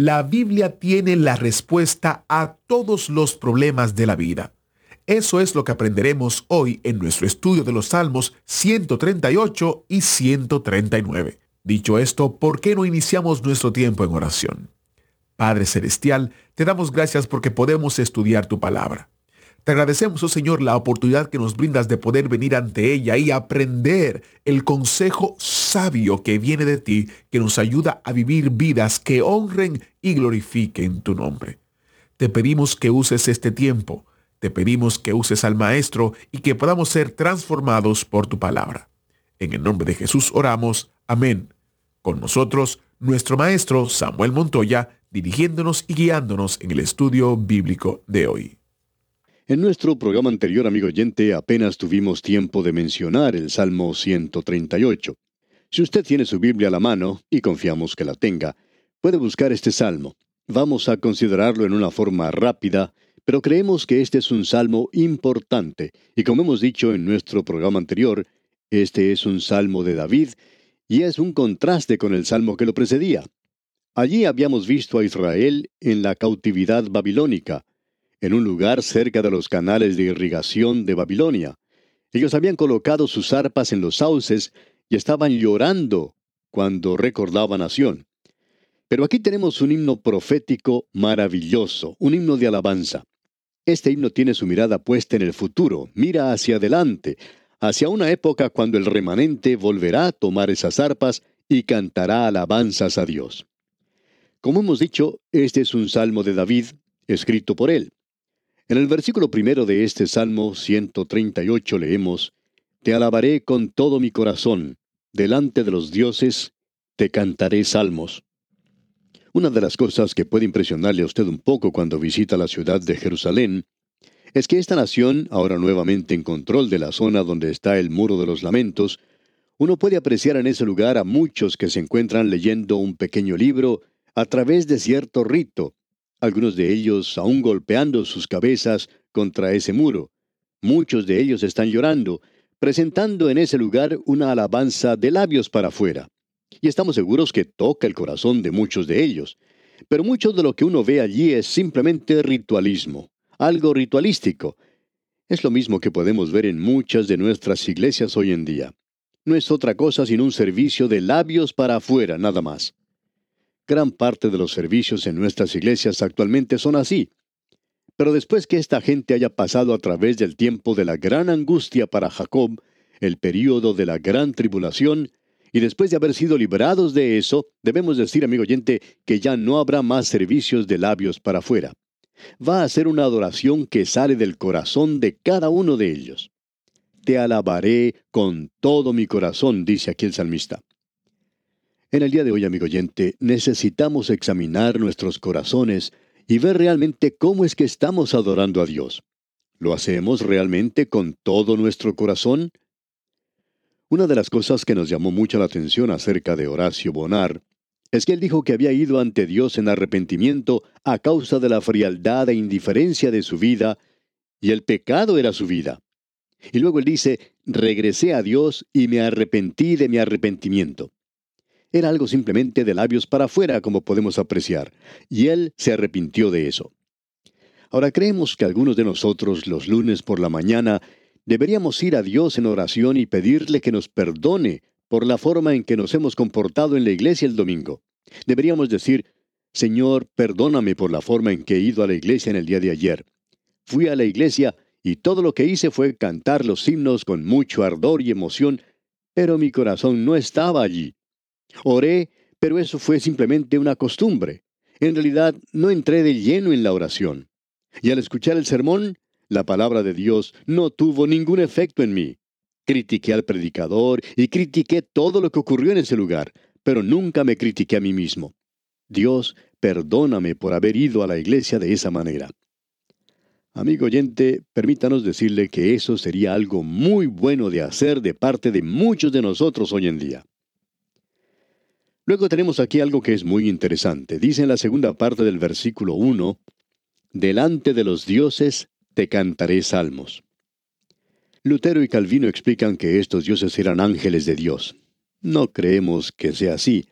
La Biblia tiene la respuesta a todos los problemas de la vida. Eso es lo que aprenderemos hoy en nuestro estudio de los Salmos 138 y 139. Dicho esto, ¿por qué no iniciamos nuestro tiempo en oración? Padre Celestial, te damos gracias porque podemos estudiar tu palabra. Te agradecemos, oh Señor, la oportunidad que nos brindas de poder venir ante ella y aprender el consejo sabio que viene de ti, que nos ayuda a vivir vidas que honren y glorifiquen tu nombre. Te pedimos que uses este tiempo te pedimos que uses al Maestro y que podamos ser transformados por tu palabra. En el nombre de Jesús oramos. Amén. Con nosotros, nuestro Maestro Samuel Montoya, dirigiéndonos y guiándonos en el estudio bíblico de hoy. En nuestro programa anterior, amigo oyente, apenas tuvimos tiempo de mencionar el Salmo 138. Si usted tiene su Biblia a la mano, y confiamos que la tenga, puede buscar este salmo. Vamos a considerarlo en una forma rápida, pero creemos que este es un salmo importante, y como hemos dicho en nuestro programa anterior, este es un salmo de David, y es un contraste con el salmo que lo precedía. Allí habíamos visto a Israel en la cautividad babilónica, en un lugar cerca de los canales de irrigación de Babilonia. Ellos habían colocado sus arpas en los sauces y estaban llorando cuando recordaban a Sión. Pero aquí tenemos un himno profético maravilloso, un himno de alabanza. Este himno tiene su mirada puesta en el futuro, mira hacia adelante, hacia una época cuando el remanente volverá a tomar esas arpas y cantará alabanzas a Dios. Como hemos dicho, este es un salmo de David, escrito por él. En el versículo primero de este Salmo 138 leemos, Te alabaré con todo mi corazón, delante de los dioses, te cantaré salmos. Una de las cosas que puede impresionarle a usted un poco cuando visita la ciudad de Jerusalén es que esta nación, ahora nuevamente en control de la zona donde está el muro de los lamentos, uno puede apreciar en ese lugar a muchos que se encuentran leyendo un pequeño libro a través de cierto rito, algunos de ellos aún golpeando sus cabezas contra ese muro. Muchos de ellos están llorando, presentando en ese lugar una alabanza de labios para afuera y estamos seguros que toca el corazón de muchos de ellos. Pero mucho de lo que uno ve allí es simplemente ritualismo, algo ritualístico. Es lo mismo que podemos ver en muchas de nuestras iglesias hoy en día. No es otra cosa sino un servicio de labios para afuera, nada más. Gran parte de los servicios en nuestras iglesias actualmente son así. Pero después que esta gente haya pasado a través del tiempo de la gran angustia para Jacob, el período de la gran tribulación, y después de haber sido librados de eso, debemos decir, amigo oyente, que ya no habrá más servicios de labios para afuera. Va a ser una adoración que sale del corazón de cada uno de ellos. Te alabaré con todo mi corazón, dice aquí el salmista. En el día de hoy, amigo oyente, necesitamos examinar nuestros corazones y ver realmente cómo es que estamos adorando a Dios. ¿Lo hacemos realmente con todo nuestro corazón? Una de las cosas que nos llamó mucho la atención acerca de Horacio Bonar es que él dijo que había ido ante Dios en arrepentimiento a causa de la frialdad e indiferencia de su vida, y el pecado era su vida. Y luego él dice, regresé a Dios y me arrepentí de mi arrepentimiento. Era algo simplemente de labios para afuera, como podemos apreciar, y él se arrepintió de eso. Ahora creemos que algunos de nosotros los lunes por la mañana Deberíamos ir a Dios en oración y pedirle que nos perdone por la forma en que nos hemos comportado en la iglesia el domingo. Deberíamos decir, Señor, perdóname por la forma en que he ido a la iglesia en el día de ayer. Fui a la iglesia y todo lo que hice fue cantar los himnos con mucho ardor y emoción, pero mi corazón no estaba allí. Oré, pero eso fue simplemente una costumbre. En realidad no entré de lleno en la oración. Y al escuchar el sermón, la palabra de Dios no tuvo ningún efecto en mí. Critiqué al predicador y critiqué todo lo que ocurrió en ese lugar, pero nunca me critiqué a mí mismo. Dios, perdóname por haber ido a la iglesia de esa manera. Amigo oyente, permítanos decirle que eso sería algo muy bueno de hacer de parte de muchos de nosotros hoy en día. Luego tenemos aquí algo que es muy interesante. Dice en la segunda parte del versículo 1, Delante de los dioses te cantaré salmos. Lutero y Calvino explican que estos dioses eran ángeles de Dios. No creemos que sea así.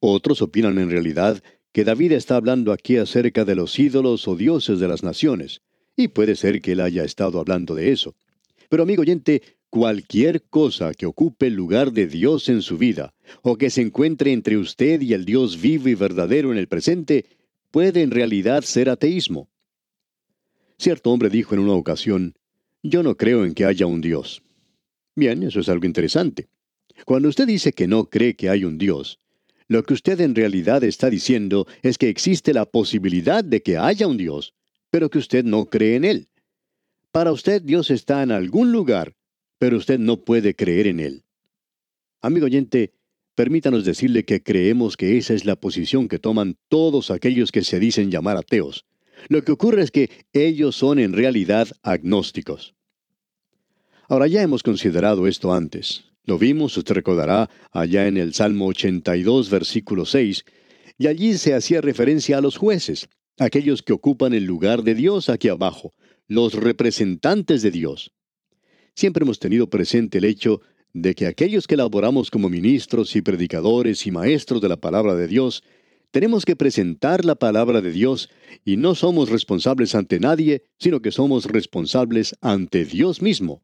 Otros opinan en realidad que David está hablando aquí acerca de los ídolos o dioses de las naciones. Y puede ser que él haya estado hablando de eso. Pero amigo oyente, cualquier cosa que ocupe el lugar de Dios en su vida, o que se encuentre entre usted y el Dios vivo y verdadero en el presente, puede en realidad ser ateísmo. Cierto hombre dijo en una ocasión, yo no creo en que haya un Dios. Bien, eso es algo interesante. Cuando usted dice que no cree que hay un Dios, lo que usted en realidad está diciendo es que existe la posibilidad de que haya un Dios, pero que usted no cree en Él. Para usted Dios está en algún lugar, pero usted no puede creer en Él. Amigo oyente, permítanos decirle que creemos que esa es la posición que toman todos aquellos que se dicen llamar ateos. Lo que ocurre es que ellos son en realidad agnósticos. Ahora ya hemos considerado esto antes. Lo vimos, usted recordará, allá en el Salmo 82, versículo 6, y allí se hacía referencia a los jueces, aquellos que ocupan el lugar de Dios aquí abajo, los representantes de Dios. Siempre hemos tenido presente el hecho de que aquellos que laboramos como ministros y predicadores y maestros de la palabra de Dios, tenemos que presentar la palabra de Dios y no somos responsables ante nadie, sino que somos responsables ante Dios mismo.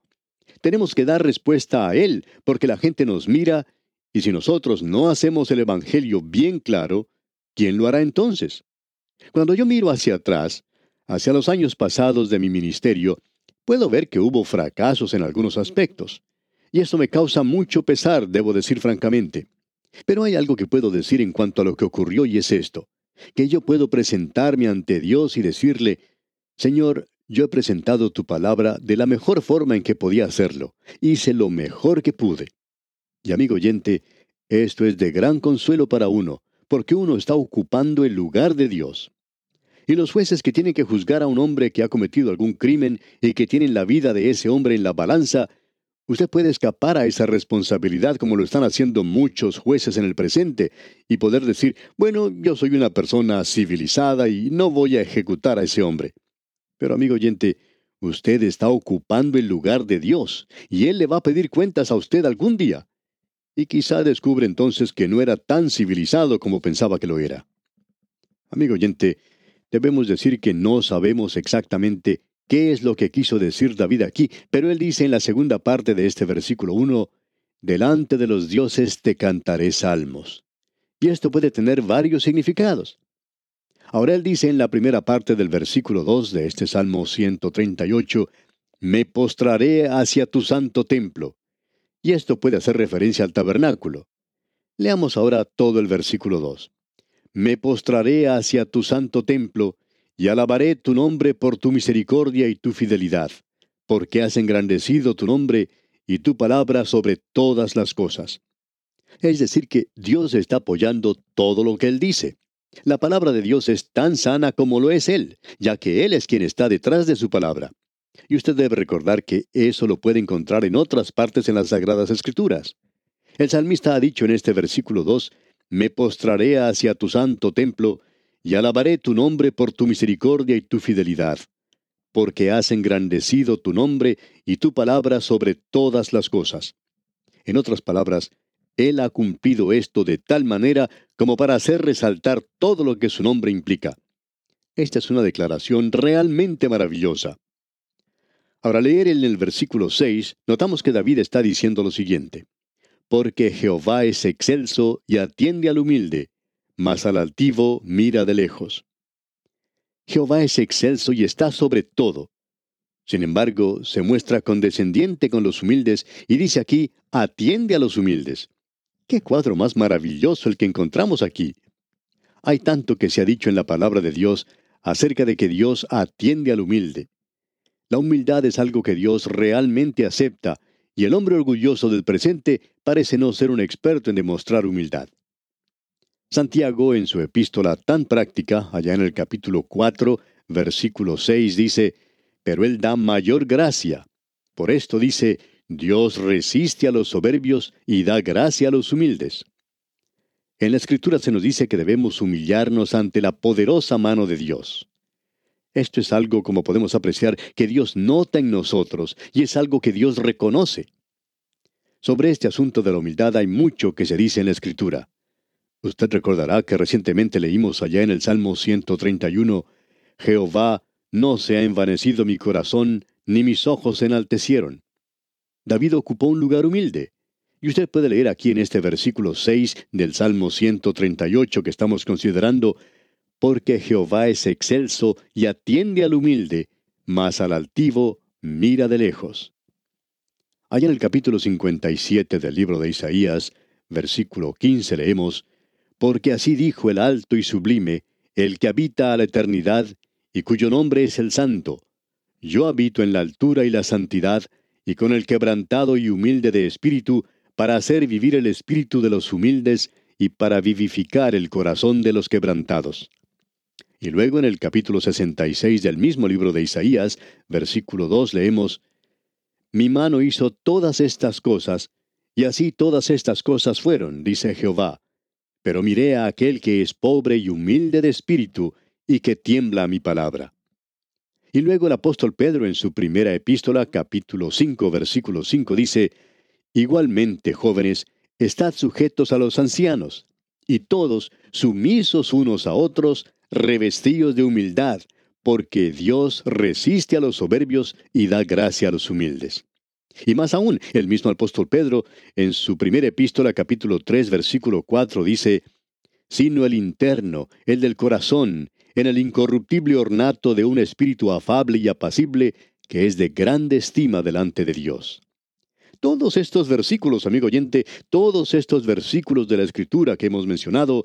Tenemos que dar respuesta a Él, porque la gente nos mira, y si nosotros no hacemos el Evangelio bien claro, ¿quién lo hará entonces? Cuando yo miro hacia atrás, hacia los años pasados de mi ministerio, puedo ver que hubo fracasos en algunos aspectos. Y eso me causa mucho pesar, debo decir francamente. Pero hay algo que puedo decir en cuanto a lo que ocurrió y es esto, que yo puedo presentarme ante Dios y decirle, Señor, yo he presentado tu palabra de la mejor forma en que podía hacerlo. Hice lo mejor que pude. Y amigo oyente, esto es de gran consuelo para uno, porque uno está ocupando el lugar de Dios. Y los jueces que tienen que juzgar a un hombre que ha cometido algún crimen y que tienen la vida de ese hombre en la balanza, usted puede escapar a esa responsabilidad como lo están haciendo muchos jueces en el presente y poder decir, bueno, yo soy una persona civilizada y no voy a ejecutar a ese hombre. Pero amigo oyente, usted está ocupando el lugar de Dios y Él le va a pedir cuentas a usted algún día y quizá descubre entonces que no era tan civilizado como pensaba que lo era. Amigo oyente, debemos decir que no sabemos exactamente qué es lo que quiso decir David aquí, pero él dice en la segunda parte de este versículo 1, Delante de los dioses te cantaré salmos. Y esto puede tener varios significados. Ahora él dice en la primera parte del versículo 2 de este Salmo 138, Me postraré hacia tu santo templo y esto puede hacer referencia al tabernáculo. Leamos ahora todo el versículo 2. Me postraré hacia tu santo templo, y alabaré tu nombre por tu misericordia y tu fidelidad, porque has engrandecido tu nombre y tu palabra sobre todas las cosas. Es decir, que Dios está apoyando todo lo que Él dice. La palabra de Dios es tan sana como lo es Él, ya que Él es quien está detrás de su palabra. Y usted debe recordar que eso lo puede encontrar en otras partes en las Sagradas Escrituras. El salmista ha dicho en este versículo 2, Me postraré hacia tu santo templo, y alabaré tu nombre por tu misericordia y tu fidelidad, porque has engrandecido tu nombre y tu palabra sobre todas las cosas. En otras palabras, Él ha cumplido esto de tal manera como para hacer resaltar todo lo que su nombre implica. Esta es una declaración realmente maravillosa. Ahora leer en el versículo 6, notamos que David está diciendo lo siguiente. Porque Jehová es excelso y atiende al humilde, mas al altivo mira de lejos. Jehová es excelso y está sobre todo. Sin embargo, se muestra condescendiente con los humildes y dice aquí, atiende a los humildes. Qué cuadro más maravilloso el que encontramos aquí. Hay tanto que se ha dicho en la palabra de Dios acerca de que Dios atiende al humilde. La humildad es algo que Dios realmente acepta, y el hombre orgulloso del presente parece no ser un experto en demostrar humildad. Santiago, en su epístola tan práctica, allá en el capítulo 4, versículo 6, dice, Pero Él da mayor gracia. Por esto dice, Dios resiste a los soberbios y da gracia a los humildes. En la Escritura se nos dice que debemos humillarnos ante la poderosa mano de Dios. Esto es algo, como podemos apreciar, que Dios nota en nosotros y es algo que Dios reconoce. Sobre este asunto de la humildad hay mucho que se dice en la Escritura. Usted recordará que recientemente leímos allá en el Salmo 131, Jehová, no se ha envanecido mi corazón, ni mis ojos se enaltecieron. David ocupó un lugar humilde. Y usted puede leer aquí en este versículo 6 del Salmo 138 que estamos considerando, porque Jehová es excelso y atiende al humilde, mas al altivo mira de lejos. Allá en el capítulo 57 del libro de Isaías, versículo 15 leemos, Porque así dijo el alto y sublime, el que habita a la eternidad, y cuyo nombre es el santo. Yo habito en la altura y la santidad, y con el quebrantado y humilde de espíritu, para hacer vivir el espíritu de los humildes y para vivificar el corazón de los quebrantados. Y luego en el capítulo 66 del mismo libro de Isaías, versículo 2, leemos, Mi mano hizo todas estas cosas, y así todas estas cosas fueron, dice Jehová. Pero miré a aquel que es pobre y humilde de espíritu, y que tiembla a mi palabra. Y luego el apóstol Pedro en su primera epístola, capítulo 5, versículo 5, dice, Igualmente, jóvenes, estad sujetos a los ancianos, y todos sumisos unos a otros, revestidos de humildad, porque Dios resiste a los soberbios y da gracia a los humildes. Y más aún, el mismo apóstol Pedro, en su primera epístola, capítulo 3, versículo 4, dice, sino el interno, el del corazón, en el incorruptible ornato de un espíritu afable y apacible, que es de grande estima delante de Dios. Todos estos versículos, amigo oyente, todos estos versículos de la Escritura que hemos mencionado,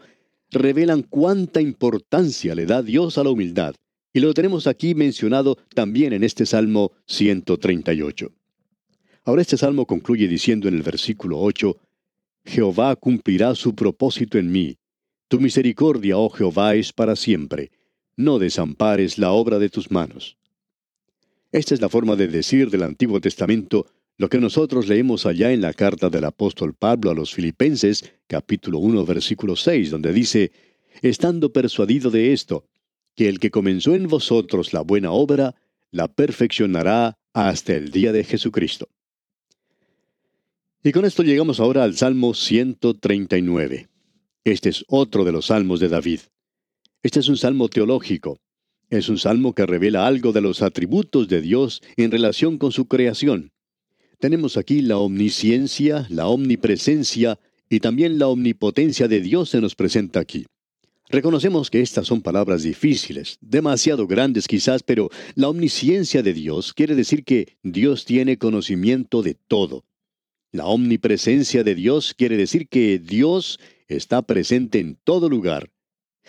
revelan cuánta importancia le da Dios a la humildad, y lo tenemos aquí mencionado también en este Salmo 138. Ahora este salmo concluye diciendo en el versículo 8, Jehová cumplirá su propósito en mí. Tu misericordia, oh Jehová, es para siempre no desampares la obra de tus manos. Esta es la forma de decir del Antiguo Testamento lo que nosotros leemos allá en la carta del apóstol Pablo a los Filipenses, capítulo 1, versículo 6, donde dice, Estando persuadido de esto, que el que comenzó en vosotros la buena obra, la perfeccionará hasta el día de Jesucristo. Y con esto llegamos ahora al Salmo 139. Este es otro de los salmos de David. Este es un salmo teológico. Es un salmo que revela algo de los atributos de Dios en relación con su creación. Tenemos aquí la omnisciencia, la omnipresencia y también la omnipotencia de Dios se nos presenta aquí. Reconocemos que estas son palabras difíciles, demasiado grandes quizás, pero la omnisciencia de Dios quiere decir que Dios tiene conocimiento de todo. La omnipresencia de Dios quiere decir que Dios está presente en todo lugar.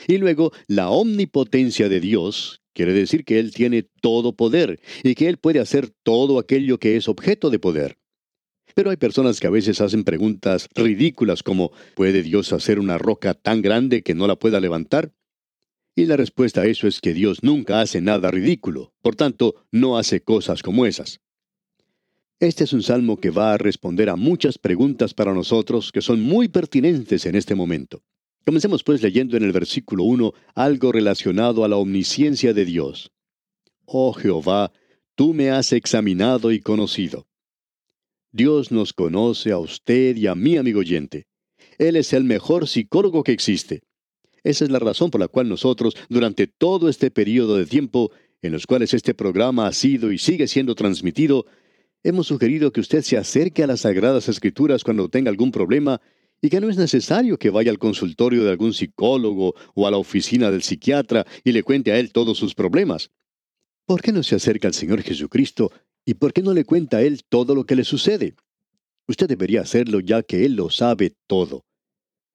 Y luego, la omnipotencia de Dios quiere decir que Él tiene todo poder y que Él puede hacer todo aquello que es objeto de poder. Pero hay personas que a veces hacen preguntas ridículas como ¿puede Dios hacer una roca tan grande que no la pueda levantar? Y la respuesta a eso es que Dios nunca hace nada ridículo, por tanto, no hace cosas como esas. Este es un salmo que va a responder a muchas preguntas para nosotros que son muy pertinentes en este momento. Comencemos pues leyendo en el versículo 1 algo relacionado a la omnisciencia de Dios. Oh Jehová, tú me has examinado y conocido. Dios nos conoce a usted y a mí, amigo oyente. Él es el mejor psicólogo que existe. Esa es la razón por la cual nosotros, durante todo este periodo de tiempo en los cuales este programa ha sido y sigue siendo transmitido, hemos sugerido que usted se acerque a las Sagradas Escrituras cuando tenga algún problema y que no es necesario que vaya al consultorio de algún psicólogo o a la oficina del psiquiatra y le cuente a él todos sus problemas. ¿Por qué no se acerca al Señor Jesucristo y por qué no le cuenta a Él todo lo que le sucede? Usted debería hacerlo ya que Él lo sabe todo.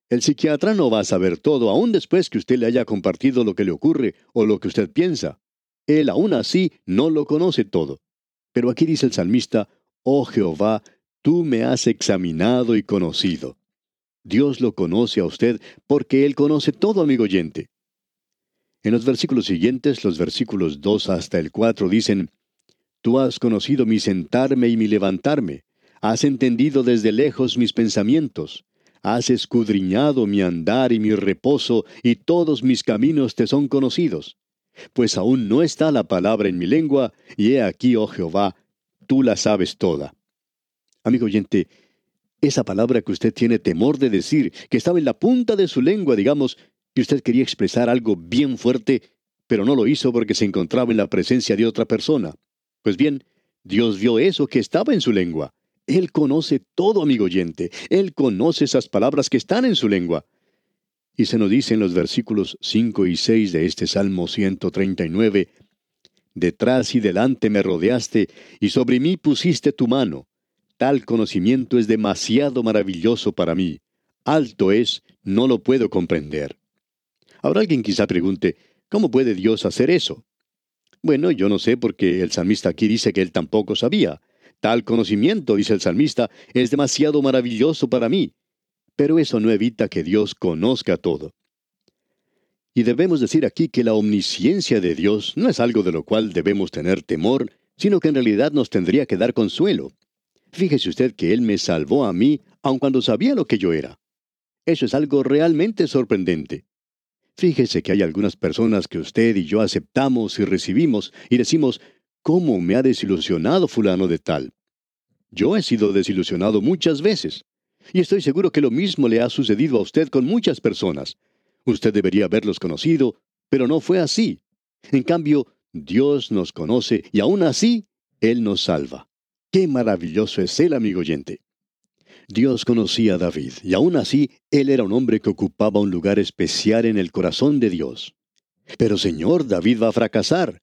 El psiquiatra no va a saber todo aún después que usted le haya compartido lo que le ocurre o lo que usted piensa. Él aún así no lo conoce todo. Pero aquí dice el salmista, Oh Jehová, tú me has examinado y conocido. Dios lo conoce a usted porque Él conoce todo, amigo oyente. En los versículos siguientes, los versículos 2 hasta el 4 dicen, Tú has conocido mi sentarme y mi levantarme, has entendido desde lejos mis pensamientos, has escudriñado mi andar y mi reposo, y todos mis caminos te son conocidos. Pues aún no está la palabra en mi lengua, y he aquí, oh Jehová, tú la sabes toda. Amigo oyente, esa palabra que usted tiene temor de decir, que estaba en la punta de su lengua, digamos, y usted quería expresar algo bien fuerte, pero no lo hizo porque se encontraba en la presencia de otra persona. Pues bien, Dios vio eso que estaba en su lengua. Él conoce todo, amigo oyente. Él conoce esas palabras que están en su lengua. Y se nos dice en los versículos 5 y 6 de este Salmo 139, Detrás y delante me rodeaste, y sobre mí pusiste tu mano. Tal conocimiento es demasiado maravilloso para mí. Alto es, no lo puedo comprender. Ahora alguien quizá pregunte, ¿cómo puede Dios hacer eso? Bueno, yo no sé porque el salmista aquí dice que él tampoco sabía. Tal conocimiento, dice el salmista, es demasiado maravilloso para mí. Pero eso no evita que Dios conozca todo. Y debemos decir aquí que la omnisciencia de Dios no es algo de lo cual debemos tener temor, sino que en realidad nos tendría que dar consuelo. Fíjese usted que Él me salvó a mí, aun cuando sabía lo que yo era. Eso es algo realmente sorprendente. Fíjese que hay algunas personas que usted y yo aceptamos y recibimos y decimos, ¿cómo me ha desilusionado fulano de tal? Yo he sido desilusionado muchas veces. Y estoy seguro que lo mismo le ha sucedido a usted con muchas personas. Usted debería haberlos conocido, pero no fue así. En cambio, Dios nos conoce y aún así, Él nos salva. Qué maravilloso es Él, amigo oyente. Dios conocía a David, y aún así, Él era un hombre que ocupaba un lugar especial en el corazón de Dios. Pero Señor, David va a fracasar.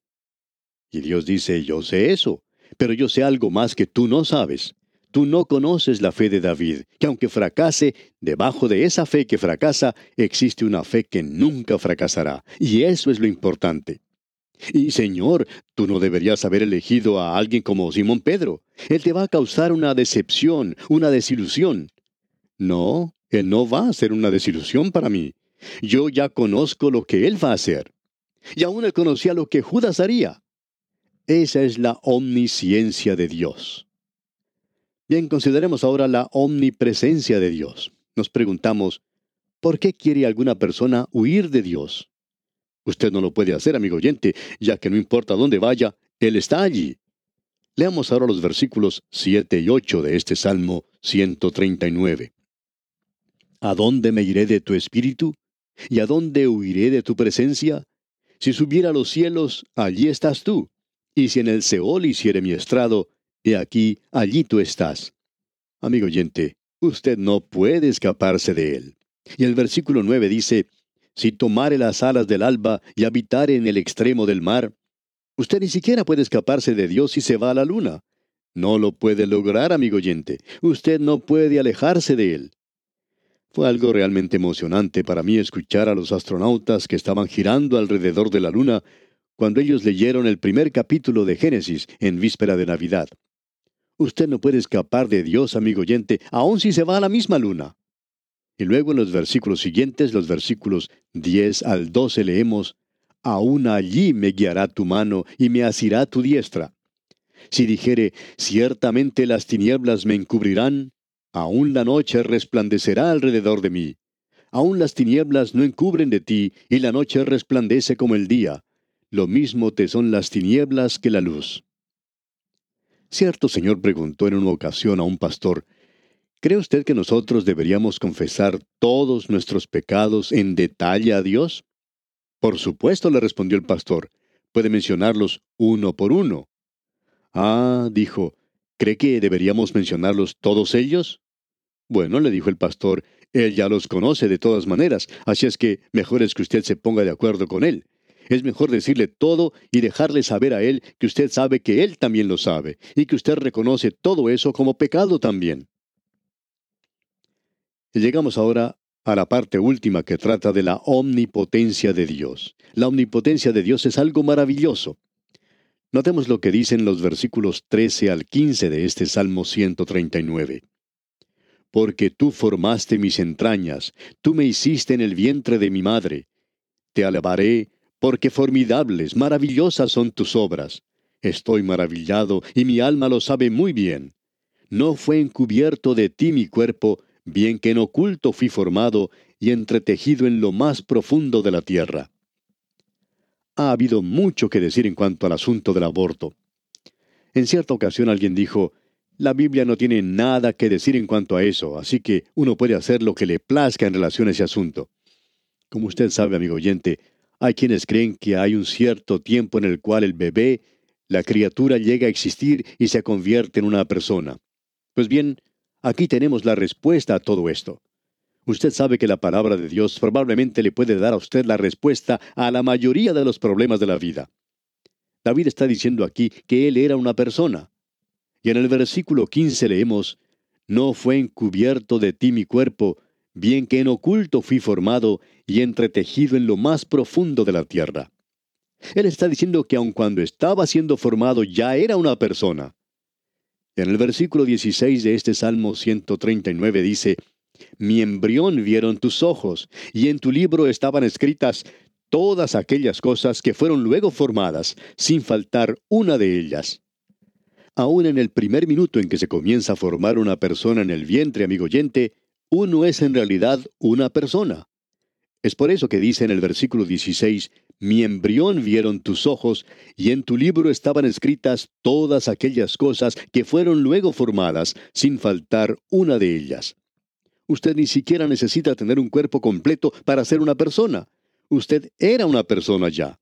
Y Dios dice, yo sé eso, pero yo sé algo más que tú no sabes. Tú no conoces la fe de David, que aunque fracase, debajo de esa fe que fracasa, existe una fe que nunca fracasará. Y eso es lo importante. Y Señor, tú no deberías haber elegido a alguien como Simón Pedro. Él te va a causar una decepción, una desilusión. No, Él no va a ser una desilusión para mí. Yo ya conozco lo que Él va a hacer. Y aún Él conocía lo que Judas haría. Esa es la omnisciencia de Dios. Bien, consideremos ahora la omnipresencia de Dios. Nos preguntamos, ¿por qué quiere alguna persona huir de Dios? Usted no lo puede hacer, amigo oyente, ya que no importa dónde vaya, Él está allí. Leamos ahora los versículos 7 y 8 de este Salmo 139. ¿A dónde me iré de tu espíritu? ¿Y a dónde huiré de tu presencia? Si subiera a los cielos, allí estás tú. Y si en el Seol hiciere mi estrado, he aquí, allí tú estás. Amigo oyente, usted no puede escaparse de él. Y el versículo 9 dice, si tomare las alas del alba y habitare en el extremo del mar, usted ni siquiera puede escaparse de Dios si se va a la luna. No lo puede lograr, amigo oyente. Usted no puede alejarse de Él. Fue algo realmente emocionante para mí escuchar a los astronautas que estaban girando alrededor de la luna cuando ellos leyeron el primer capítulo de Génesis en víspera de Navidad. Usted no puede escapar de Dios, amigo oyente, aun si se va a la misma luna. Y luego en los versículos siguientes, los versículos 10 al 12, leemos, Aún allí me guiará tu mano y me asirá tu diestra. Si dijere, ciertamente las tinieblas me encubrirán, aún la noche resplandecerá alrededor de mí. Aún las tinieblas no encubren de ti, y la noche resplandece como el día. Lo mismo te son las tinieblas que la luz. Cierto señor preguntó en una ocasión a un pastor, ¿Cree usted que nosotros deberíamos confesar todos nuestros pecados en detalle a Dios? Por supuesto, le respondió el pastor. Puede mencionarlos uno por uno. Ah, dijo, ¿cree que deberíamos mencionarlos todos ellos? Bueno, le dijo el pastor, él ya los conoce de todas maneras, así es que mejor es que usted se ponga de acuerdo con él. Es mejor decirle todo y dejarle saber a él que usted sabe que él también lo sabe, y que usted reconoce todo eso como pecado también. Llegamos ahora a la parte última que trata de la omnipotencia de Dios. La omnipotencia de Dios es algo maravilloso. Notemos lo que dicen los versículos 13 al 15 de este Salmo 139. porque tú formaste mis entrañas, tú me hiciste en el vientre de mi madre. Te alabaré, porque formidables, maravillosas son tus obras. Estoy maravillado, y mi alma lo sabe muy bien. No fue encubierto de ti mi cuerpo, bien que en oculto fui formado y entretejido en lo más profundo de la tierra. Ha habido mucho que decir en cuanto al asunto del aborto. En cierta ocasión alguien dijo, la Biblia no tiene nada que decir en cuanto a eso, así que uno puede hacer lo que le plazca en relación a ese asunto. Como usted sabe, amigo oyente, hay quienes creen que hay un cierto tiempo en el cual el bebé, la criatura llega a existir y se convierte en una persona. Pues bien, aquí tenemos la respuesta a todo esto. Usted sabe que la palabra de Dios probablemente le puede dar a usted la respuesta a la mayoría de los problemas de la vida. David está diciendo aquí que él era una persona. Y en el versículo 15 leemos, No fue encubierto de ti mi cuerpo, bien que en oculto fui formado y entretejido en lo más profundo de la tierra. Él está diciendo que aun cuando estaba siendo formado ya era una persona. En el versículo 16 de este Salmo 139 dice, Mi embrión vieron tus ojos, y en tu libro estaban escritas todas aquellas cosas que fueron luego formadas, sin faltar una de ellas. Aún en el primer minuto en que se comienza a formar una persona en el vientre, amigo oyente, uno es en realidad una persona. Es por eso que dice en el versículo 16, Mi embrión vieron tus ojos, y en tu libro estaban escritas todas aquellas cosas que fueron luego formadas, sin faltar una de ellas. Usted ni siquiera necesita tener un cuerpo completo para ser una persona. Usted era una persona ya.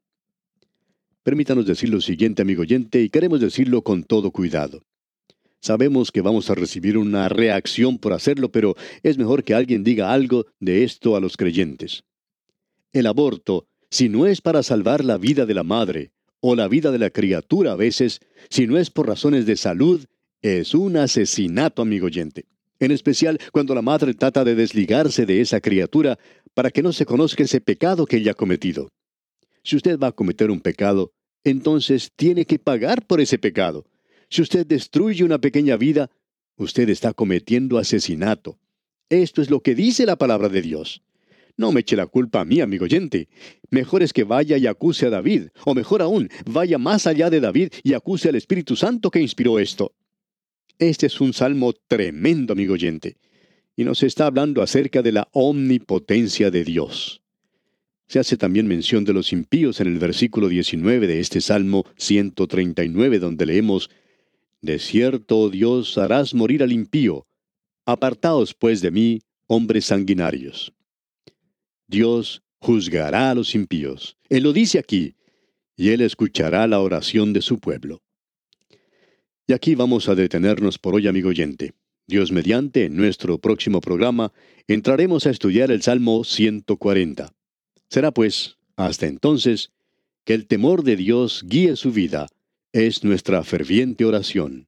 Permítanos decir lo siguiente, amigo oyente, y queremos decirlo con todo cuidado. Sabemos que vamos a recibir una reacción por hacerlo, pero es mejor que alguien diga algo de esto a los creyentes. El aborto, si no es para salvar la vida de la madre o la vida de la criatura a veces, si no es por razones de salud, es un asesinato, amigo oyente. En especial cuando la madre trata de desligarse de esa criatura para que no se conozca ese pecado que ella ha cometido. Si usted va a cometer un pecado, entonces tiene que pagar por ese pecado. Si usted destruye una pequeña vida, usted está cometiendo asesinato. Esto es lo que dice la palabra de Dios. No me eche la culpa a mí, amigo oyente. Mejor es que vaya y acuse a David, o mejor aún, vaya más allá de David y acuse al Espíritu Santo que inspiró esto. Este es un salmo tremendo, amigo oyente, y nos está hablando acerca de la omnipotencia de Dios. Se hace también mención de los impíos en el versículo 19 de este Salmo 139, donde leemos, de cierto, Dios, harás morir al impío. Apartaos, pues, de mí, hombres sanguinarios. Dios juzgará a los impíos. Él lo dice aquí, y Él escuchará la oración de su pueblo. Y aquí vamos a detenernos por hoy, amigo oyente. Dios mediante, en nuestro próximo programa, entraremos a estudiar el Salmo 140. Será pues, hasta entonces, que el temor de Dios guíe su vida es nuestra ferviente oración.